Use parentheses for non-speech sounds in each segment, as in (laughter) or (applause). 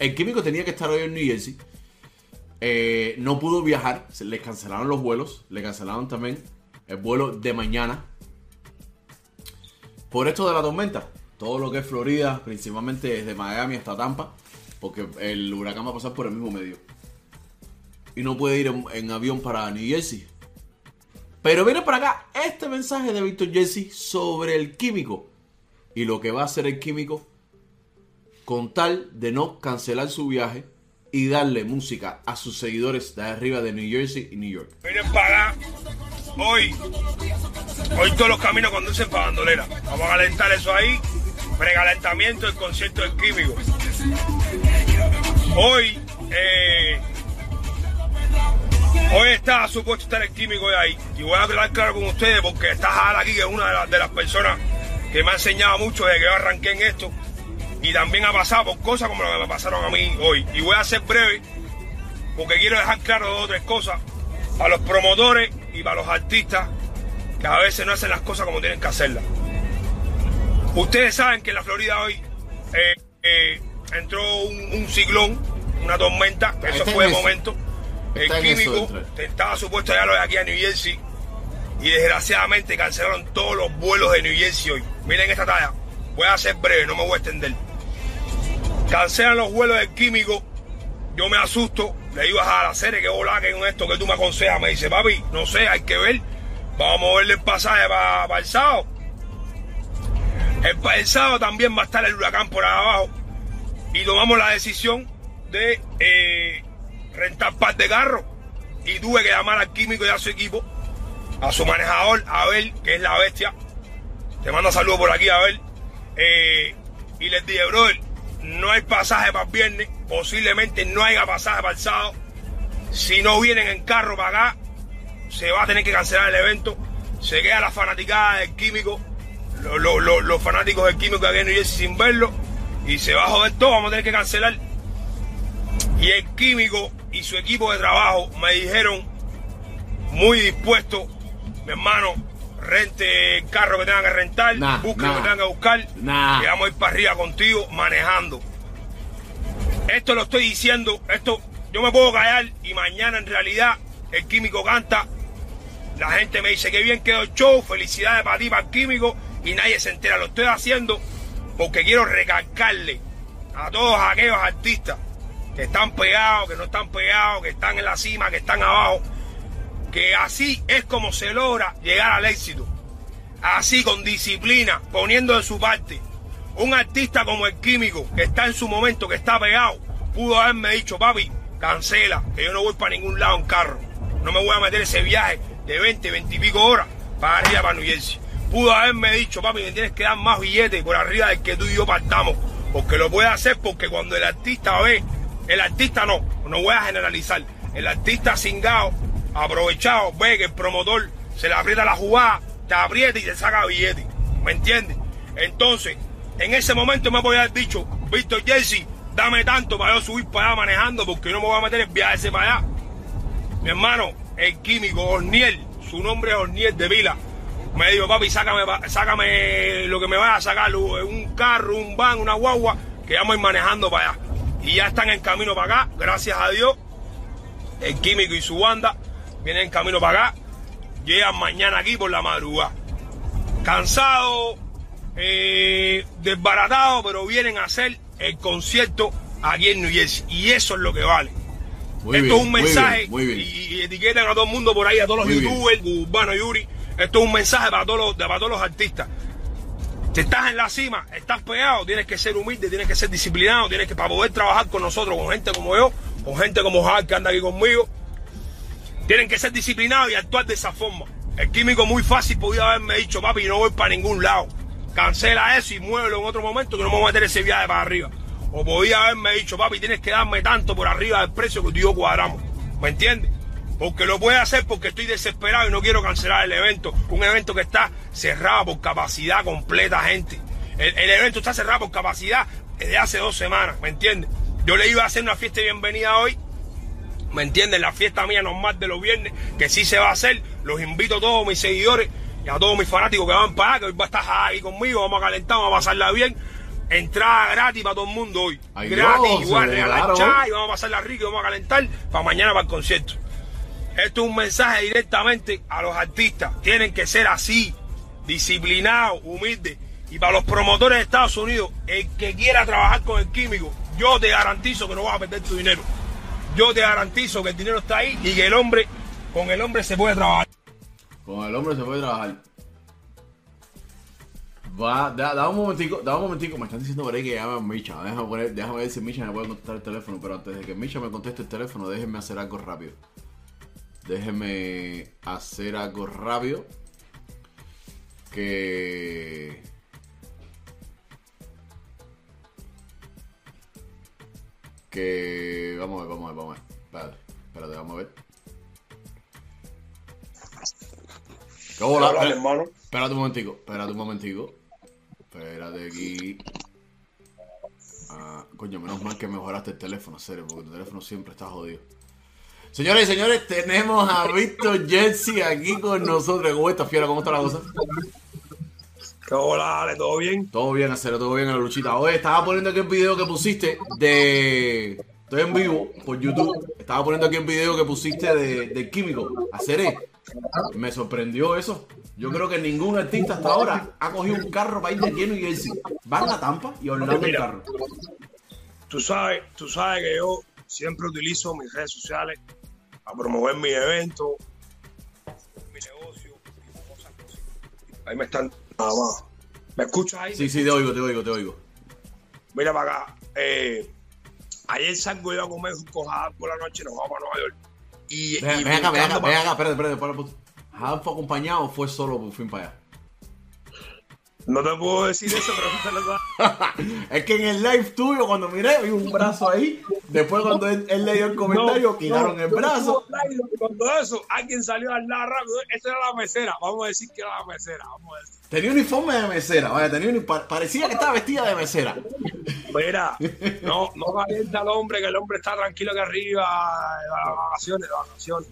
El químico tenía que estar hoy en New Jersey. Eh, no pudo viajar, se le cancelaron los vuelos, le cancelaron también el vuelo de mañana. Por esto de la tormenta, todo lo que es Florida, principalmente desde Miami hasta Tampa, porque el huracán va a pasar por el mismo medio. Y no puede ir en, avión para New Jersey. Pero viene para acá este mensaje de Víctor Jesse sobre el químico y lo que va a hacer el químico con tal de no cancelar su viaje y darle música a sus seguidores de arriba de New Jersey y New York. Vienen para. Hoy, hoy todos los caminos conducen para Bandolera. Vamos a calentar eso ahí. Precalentamiento del concierto del químico. Hoy, eh, hoy está supuesto estar el químico de ahí. Y voy a hablar claro con ustedes porque está Jala aquí, que es una de las, de las personas que me ha enseñado mucho desde que yo arranqué en esto. Y también ha pasado por cosas como lo que me pasaron a mí hoy. Y voy a ser breve porque quiero dejar claro dos o tres cosas para los promotores y para los artistas que a veces no hacen las cosas como tienen que hacerlas. Ustedes saben que en la Florida hoy eh, eh, entró un, un ciclón, una tormenta, eso fue de momento. El Está químico estaba supuesto ya lo de aquí a New Jersey y desgraciadamente cancelaron todos los vuelos de New Jersey hoy. Miren esta talla, voy a ser breve, no me voy a extender. Cancelan los vuelos del químico, yo me asusto, le digo a la serie que hola que con esto que tú me aconsejas, me dice, papi, no sé, hay que ver, vamos a moverle el pasaje para el sábado. El, también va a estar el huracán por ahí abajo y tomamos la decisión de eh, rentar par de carros y tuve que llamar al químico y a su equipo, a su manejador, a ver, que es la bestia. Te mando saludos por aquí, a ver. Eh, y les dije, brother, no hay pasaje para el viernes, posiblemente no haya pasaje para el sábado. Si no vienen en carro para acá, se va a tener que cancelar el evento. Se queda la fanaticada del químico, lo- lo- lo- los fanáticos del químico aquí en New Jersey sin verlo. Y se va a joder todo, vamos a tener que cancelar. Y el químico y su equipo de trabajo me dijeron muy dispuesto, mi hermano, rente el carro que tengan que rentar, Nah, busque nah, lo que tengan que buscar, nah. y vamos a ir para arriba contigo manejando. Esto lo estoy diciendo, esto yo me puedo callar y mañana en realidad el químico canta. La gente me dice que bien quedó el show, felicidades para ti, para el químico, y nadie se entera. Lo estoy haciendo porque quiero recalcarle a todos aquellos artistas que están pegados, que no están pegados, que están en la cima, que están abajo, que así es como se logra llegar al éxito. Así con disciplina, poniendo de su parte. Un artista como el químico, que está en su momento, que está pegado, pudo haberme dicho, papi, cancela, que yo no voy para ningún lado en carro. No me voy a meter ese viaje de 20, 20 y pico horas para arriba para New Jersey. Pudo haberme dicho, papi, me tienes que dar más billetes por arriba del que tú y yo partamos. Porque lo puede hacer porque cuando el artista ve, el artista no, no voy a generalizar, el artista cingado, aprovechado, ve que el promotor se le aprieta la jugada, te aprieta y te saca billete. ¿Me entiendes? Entonces, en ese momento me podía haber dicho, Víctor Jesse, dame tanto para yo subir para allá manejando porque no me voy a meter en viaje ese para allá. Mi hermano, el químico Orniel, su nombre es Orniel de Vila. Me dijo, papi, sácame, sácame lo que me vaya a sacar, un carro, un van, una guagua, que vamos a ir manejando para allá. Y ya están en camino para acá, gracias a Dios. El químico y su banda vienen en camino para acá. Llegan mañana aquí por la madrugada. Cansado, eh, desbaratado, pero vienen a hacer el concierto aquí en New Jersey. Y eso es lo que vale. Muy Esto bien, es un muy mensaje bien, muy bien. Y, y etiquetan a todo el mundo por ahí, a todos los youtubers, Urbano Yuri. Esto es un mensaje para todos los, para todos los artistas. Si estás en la cima, estás pegado, tienes que ser humilde, tienes que ser disciplinado, tienes que para poder trabajar con nosotros, con gente como yo, con gente como Hal que anda aquí conmigo, tienen que ser disciplinados y actuar de esa forma. El químico muy fácil podía haberme dicho, papi, no voy para ningún lado. Cancela eso y muévelo en otro momento que no me voy a meter ese viaje para arriba. O podía haberme dicho, papi, tienes que darme tanto por arriba del precio que tú y yo cuadramos. ¿Me entiendes? Porque lo puede hacer porque estoy desesperado y no quiero cancelar el evento. Un evento que está cerrado por capacidad completa, gente. El, evento está cerrado por capacidad desde hace dos semanas, ¿me entiendes? Yo le iba a hacer una fiesta de bienvenida hoy ¿Me entienden? La fiesta mía normal de los viernes, que sí se va a hacer. Los invito a todos mis seguidores y a todos mis fanáticos que van para acá, que hoy va a estar ahí conmigo, vamos a calentar, vamos a pasarla bien. Entrada gratis para todo el mundo hoy. Ay, gratis, Dios, igual, regalar chai, vamos a pasarla rico y vamos a calentar para mañana para el concierto. Esto es un mensaje directamente a los artistas. Tienen que ser así, disciplinados, humildes. Y para los promotores de Estados Unidos, el que quiera trabajar con el químico, yo te garantizo que no vas a perder tu dinero. Yo te garantizo que el dinero está ahí y que el hombre, con el hombre se puede trabajar. Con el hombre se puede trabajar. Va, da, da un momentico, da un momentico, me están diciendo por ahí que llame a Micha. Déjame, poner- déjame ver si Micha me puede contestar el teléfono, pero antes de que Micha me conteste el teléfono, déjenme hacer algo rápido. Déjenme hacer algo rápido. Que... Que... Vamos a ver, vamos a ver, vamos a ver. Espérate, espérate, vamos a ver. ¿Qué hola? Hola, Espérate, hermano. espérate un momentico, espérate un momentico. Espérate aquí. Ah, coño, menos mal que mejoraste el teléfono, serio, porque tu teléfono siempre está jodido. Señores y señores, tenemos a Víctor Jersey aquí con nosotros. ¿Cómo estás, fiera? ¿Cómo está la cosa? ¿Qué hola, Ale? ¿Todo bien? Todo bien, acero, todo bien en la luchita. Oye, estaba poniendo aquí el video que pusiste de. Estoy en vivo por YouTube. Estaba poniendo aquí el video que pusiste de, de Químico. Haceré. Me sorprendió eso. Yo creo que ningún artista hasta ahora ha cogido un carro para ir de lleno y Jersey. Van a Tampa y en Mira. carro. Tú sabes, tú sabes que yo siempre utilizo mis redes sociales para promover mi evento, Ahí me están nada más. ¿Me escuchas ahí? Sí, sí, te oigo, te oigo, te oigo. Mira para acá. Eh, ayer salgo yo a comer un cojada por la noche y nos vamos a Nueva York. Y, Ven, y ven acá, ven acá, ven acá, espérate, espérate, espérate. ¿Han fue acompañado o fue solo por fin para allá? No te puedo decir eso, pero a- (laughs) es que en el live tuyo, cuando miré, vi un brazo ahí. Después, cuando él, él le dio el comentario, No, quitaron no, el brazo. Cuando eso, alguien salió al lado rápido. Esa era la mesera. Vamos a decir que era la mesera. Vamos a decir. Tenía uniforme de mesera, vaya, tenía pa- parecía que estaba vestida de mesera. Mira, (laughs) no, no calienta al hombre, que el hombre está tranquilo aquí arriba, de vacaciones, de vacaciones.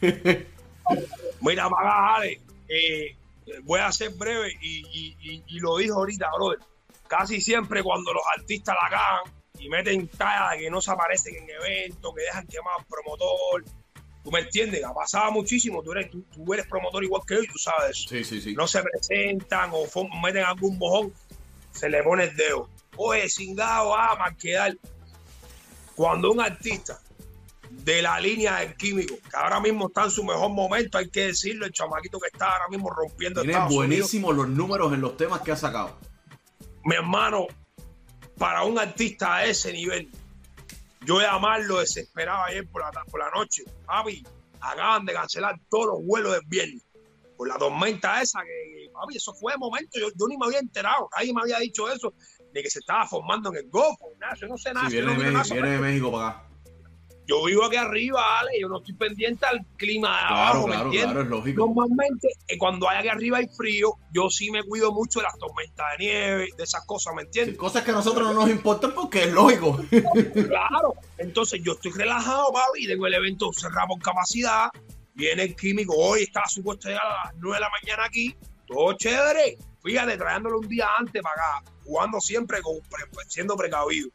(laughs) Mira, Magajale, eh, voy a ser breve y, y- y- y lo dijo ahorita, brother. Casi siempre cuando los artistas la cagan y meten talla de que no se aparecen en eventos, que dejan quemar al promotor, tú me entiendes, ha pasado muchísimo, tú eres, tú, tú eres promotor igual que yo y tú sabes eso Sí, sí, sí. no se presentan o meten algún bojón, se le pone el dedo. Oye, cingado, ah, quedar. Cuando un artista de la línea del químico, que ahora mismo está en su mejor momento, hay que decirlo, el chamaquito que está ahora mismo rompiendo Tiene buenísimos los números en los temas que ha sacado. mi hermano, para un artista a ese nivel, yo llamarlo desesperado ayer por la, por la noche. Papi, acaban de cancelar todos los vuelos del viernes. Por la tormenta esa, que, papi, eso fue de momento. Yo, yo ni me había enterado, nadie me había dicho eso, de que se estaba formando en el Golfo. Nada, yo no sé nada. Sí, viene, no de México, nada viene de México para acá. Yo vivo aquí arriba, Ale, yo no estoy pendiente al clima de Claro, abajo, ¿me claro, entiendes? claro, es lógico. Normalmente, eh, cuando hay aquí arriba hay frío, yo sí me cuido mucho de las tormentas de nieve, de esas cosas, ¿me Sí, entiendes? cosas que a nosotros no nos importan porque es lógico. (laughs) Claro. Entonces yo estoy relajado, papi, tengo el evento cerrado por capacidad, viene el químico, hoy está supuesto llegar a las 9 de la mañana aquí, todo chévere. Fíjate, trayéndolo un día antes para acá, jugando siempre con, siendo precavido.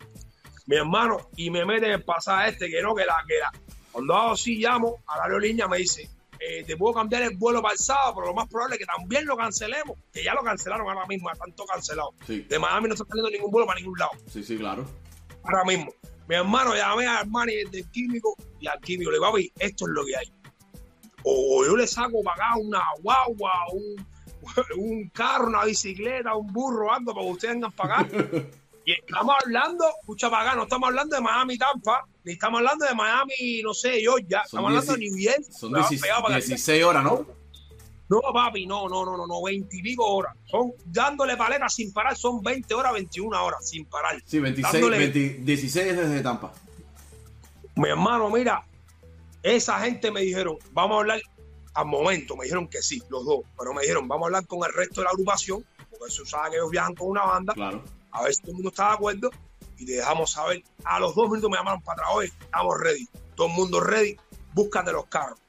Mi hermano, y me mete en el pasaje este, que no, que la, que la. Cuando hago así, llamo a la aerolínea, me dice, eh, te puedo cambiar el vuelo para el sábado, pero lo más probable es que también lo cancelemos, que ya lo cancelaron ahora mismo, ya están todos cancelados. Sí, De Miami no está saliendo ningún vuelo para ningún lado sí, sí, claro. ahora mismo. Mi hermano llamé al manager del químico y al químico le digo, papi, esto es lo que hay. O yo le saco para acá una guagua, un, (laughs) un carro, una bicicleta, un burro, algo para que ustedes vengan para acá. (laughs) Y estamos hablando, escucha para acá, no estamos hablando de Miami Tampa, ni estamos hablando de Miami, no sé, Georgia, estamos hablando de New York. Son me van 16, pegado para la- 16 horas, ¿no? No, papi, no, no, no, no, no, 20 y pico horas. Son dándole paletas sin parar, son 20 horas, 21 horas sin parar. Sí, 26, Dándole- 20 16 desde Tampa. Mi hermano, mira, esa gente me dijeron, vamos a hablar al momento, me dijeron que sí, los dos, pero me dijeron, vamos a hablar con el resto de la agrupación, porque se sabe que ellos viajan con una banda, Claro. A ver si todo el mundo está de acuerdo y te dejamos saber. A los dos minutos me llamaron para atrás, hoy estamos ready, todo el mundo ready, búscate los carros.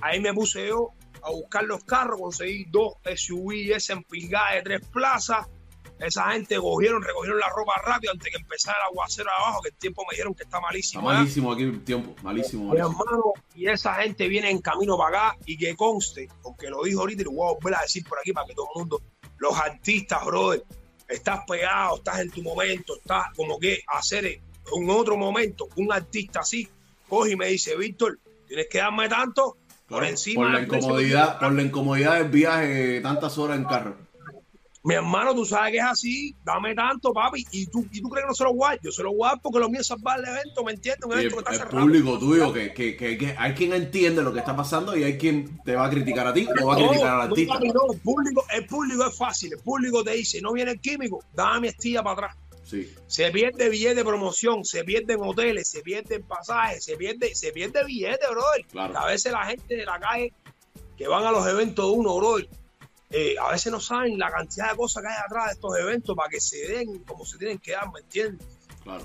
Ahí me puse yo a buscar los carros, conseguí dos SUV ese empilgadas de tres plazas, esa gente cogieron, recogieron la ropa rápido antes que empezara el aguacero abajo, que el tiempo me dijeron que está malísimo. Está malísimo aquí el tiempo, malísimo. Mi hermano, y esa gente viene en camino para acá y que conste, porque lo dijo ahorita y lo voy a volver a decir por aquí para que todo el mundo, los artistas, brother, estás pegado, estás en tu momento, estás como que hacer en otro momento, un artista así, coge y me dice, Víctor, tienes que darme tanto por encima. Por la incomodidad, por la incomodidad del viaje, tantas horas en carro. Mi hermano, tú sabes que es así, dame tanto, papi. Y tú, y tú crees que no se lo guardo. Yo se lo guardo porque lo mío es salvar el evento, ¿me entiendes? Un evento el, que está el público tuyo, que, que, que, hay quien entiende lo que está pasando y hay quien te va a criticar a ti o va a criticar al artista. No, el, público, el público es fácil. El público te dice, no viene el químico, dame mi estilla para atrás. Sí. Se pierde billete de promoción, se pierden hoteles, se pierden pasajes, se pierde, se pierde billete, brother. Claro. A veces la gente de la calle que van a los eventos de uno, brother, eh, a veces no saben la cantidad de cosas que hay atrás de estos eventos para que se den como se tienen que dar, ¿me entiendes? Claro.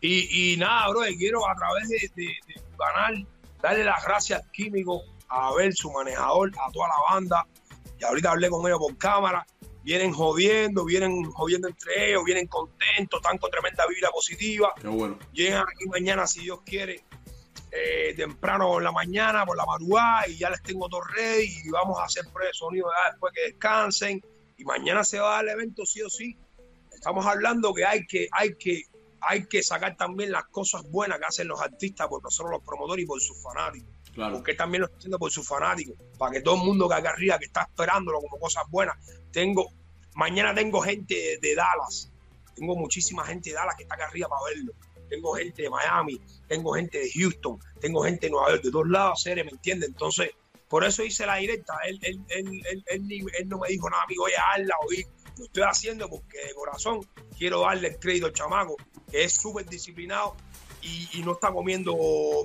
Y, y nada, bro, quiero a través de, tu canal darle las gracias al químico, a Abel, su manejador, a toda la banda. Y ahorita hablé con ellos por cámara. Vienen jodiendo, vienen jodiendo entre ellos, vienen contentos, están con tremenda vida positiva. Qué bueno. Llegan aquí mañana, si Dios quiere, eh, temprano por la mañana, por la madrugada, y ya les tengo todo ready y vamos a hacer pruebas de sonido después que descansen. Y mañana se va al evento sí o sí. Estamos hablando que hay que, hay que, hay que sacar también las cosas buenas que hacen los artistas por nosotros los promotores y por sus fanáticos. Claro. Porque también lo está haciendo por sus fanáticos. Para que todo el mundo que acá arriba, que está esperándolo como cosas buenas. Tengo, mañana tengo gente de, de Dallas. Tengo muchísima gente de Dallas que está acá arriba para verlo tengo gente de Miami, tengo gente de Houston, tengo gente de Nueva York, de dos lados, seres, ¿me entiendes? Entonces, por eso hice la directa. Él, él, él, él, no me dijo nada, amigo, voy a darla, oí. Lo estoy haciendo porque de corazón quiero darle el crédito al chamaco, que es súper disciplinado y, no está comiendo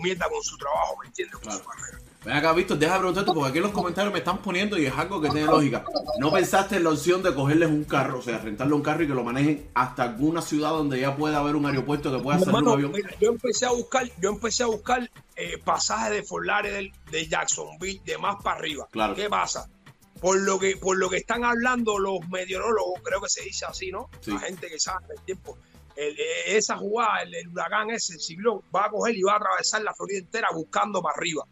mierda con su trabajo, ¿me entiendes? Con su carrera. Ven acá, Víctor, deja de preguntarte porque aquí en los comentarios me están poniendo y es algo que tiene lógica. ¿No pensaste en la opción de cogerles un carro, o sea, rentarle un carro y que lo manejen hasta alguna ciudad donde ya pueda haber un aeropuerto que pueda hacer un avión? yo empecé a buscar, yo empecé a buscar eh, pasajes de Fort Lauderdale, de Jacksonville, de más para arriba. Claro. ¿Qué pasa? Por lo que, por lo que están hablando los meteorólogos, creo que se dice así, ¿no? La gente que sabe el tiempo. Eh, esa jugada, el, huracán ese, el ciclón, va a coger y va a atravesar la Florida entera buscando para arriba.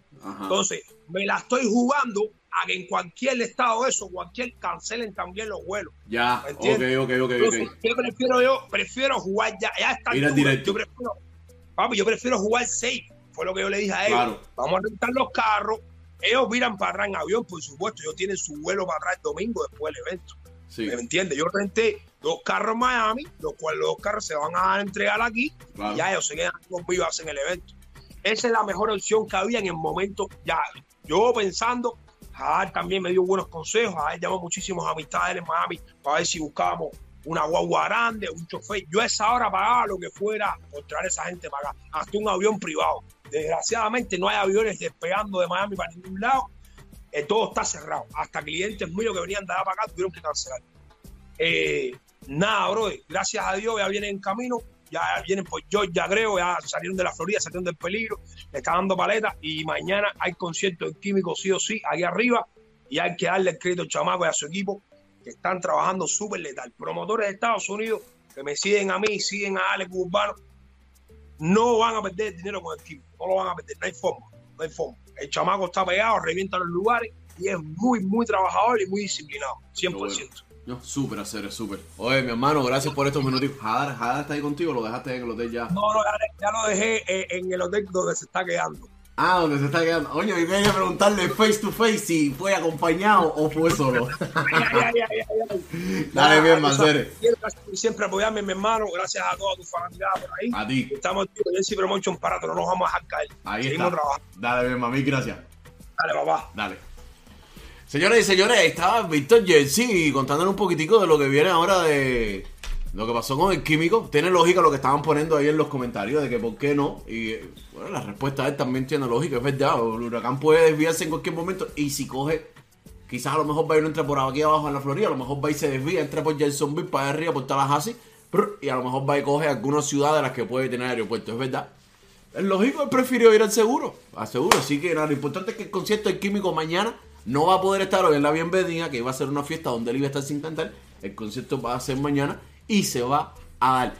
Entonces, me la estoy jugando a que en cualquier estado eso, cualquier cancelen también los vuelos. Ya, ok, ok, ok, Entonces, ¿Qué prefiero yo? Prefiero jugar ya, ya está. Ir directo. Yo prefiero, papi, yo prefiero jugar safe. Fue lo que yo le dije a ellos. Vamos a rentar los carros. Ellos miran para atrás en avión, por supuesto. Ellos tienen su vuelo para atrás el domingo después del evento. Sí. ¿Me entiendes? Yo renté dos carros en Miami, los cuales los dos carros se van a entregar aquí y ya ellos se quedan conmigo hacen el evento. Esa es la mejor opción que había en el momento. Ya, yo pensando, Jadar también me dio buenos consejos. Jadar llamó muchísimos amistades en Miami para ver si buscábamos una guagua grande, un chofer. Yo a esa hora pagaba lo que fuera por traer a esa gente para acá, hasta un avión privado. Desgraciadamente no hay aviones despegando de Miami para ningún lado. Eh, todo está cerrado. Hasta clientes míos que venían de acá tuvieron que cancelar. Eh, nada, bro. Gracias a Dios ya vienen en camino ya vienen por ya creo, ya salieron de la Florida, salieron del peligro, le está dando paleta y mañana hay concierto de químico sí o sí, aquí arriba, y hay que darle el crédito al chamaco y a su equipo, que están trabajando súper letal. Promotores de Estados Unidos que me siguen a mí, siguen a Alex Urbano, no van a perder dinero con el químico, no lo van a perder, no hay forma, no hay forma. El chamaco está pegado, revienta los lugares y es muy, muy trabajador y muy disciplinado, 100%. No, súper hacer, súper. Oye, mi hermano, gracias por estos minutos. Jadar, Jadar está ahí contigo, lo dejaste en el hotel ya. No, no, ya, lo dejé eh, en el hotel donde se está quedando. Ah, donde se está quedando. Oye, yo quería preguntarle face to face si fue acompañado o fue solo. (laughs) Dale bien, Mancere. Siempre apoyarme, mi hermano. Gracias a toda tu familia por ahí. A ti. Estamos en Jesse Promotion para no nos vamos a caer. Ahí Seguimos está. trabajando. Dale bien, mami, gracias. Dale, papá. Dale. Señoras y señores, estaba Víctor Jersey contándole un poquitico de lo que viene ahora de lo que pasó con el químico. Tiene lógica lo que estaban poniendo ahí en los comentarios de que por qué no. Y bueno, la respuesta él también tiene lógica, es verdad. El huracán puede desviarse en cualquier momento y si coge, quizás a lo mejor va a ir entra por aquí abajo en la Florida, a lo mejor va y se desvía, entra por Jacksonville para allá arriba, por Tallahassee, y a lo mejor va y coge alguna ciudad de las que puede tener aeropuerto, es verdad. Es lógico, él prefirió ir al seguro, al seguro. Así que nada, lo importante es que el concierto del químico mañana no va a poder estar hoy en la bienvenida, que iba a ser una fiesta donde él iba a estar sin cantar. El concierto va a ser mañana y se va a dar.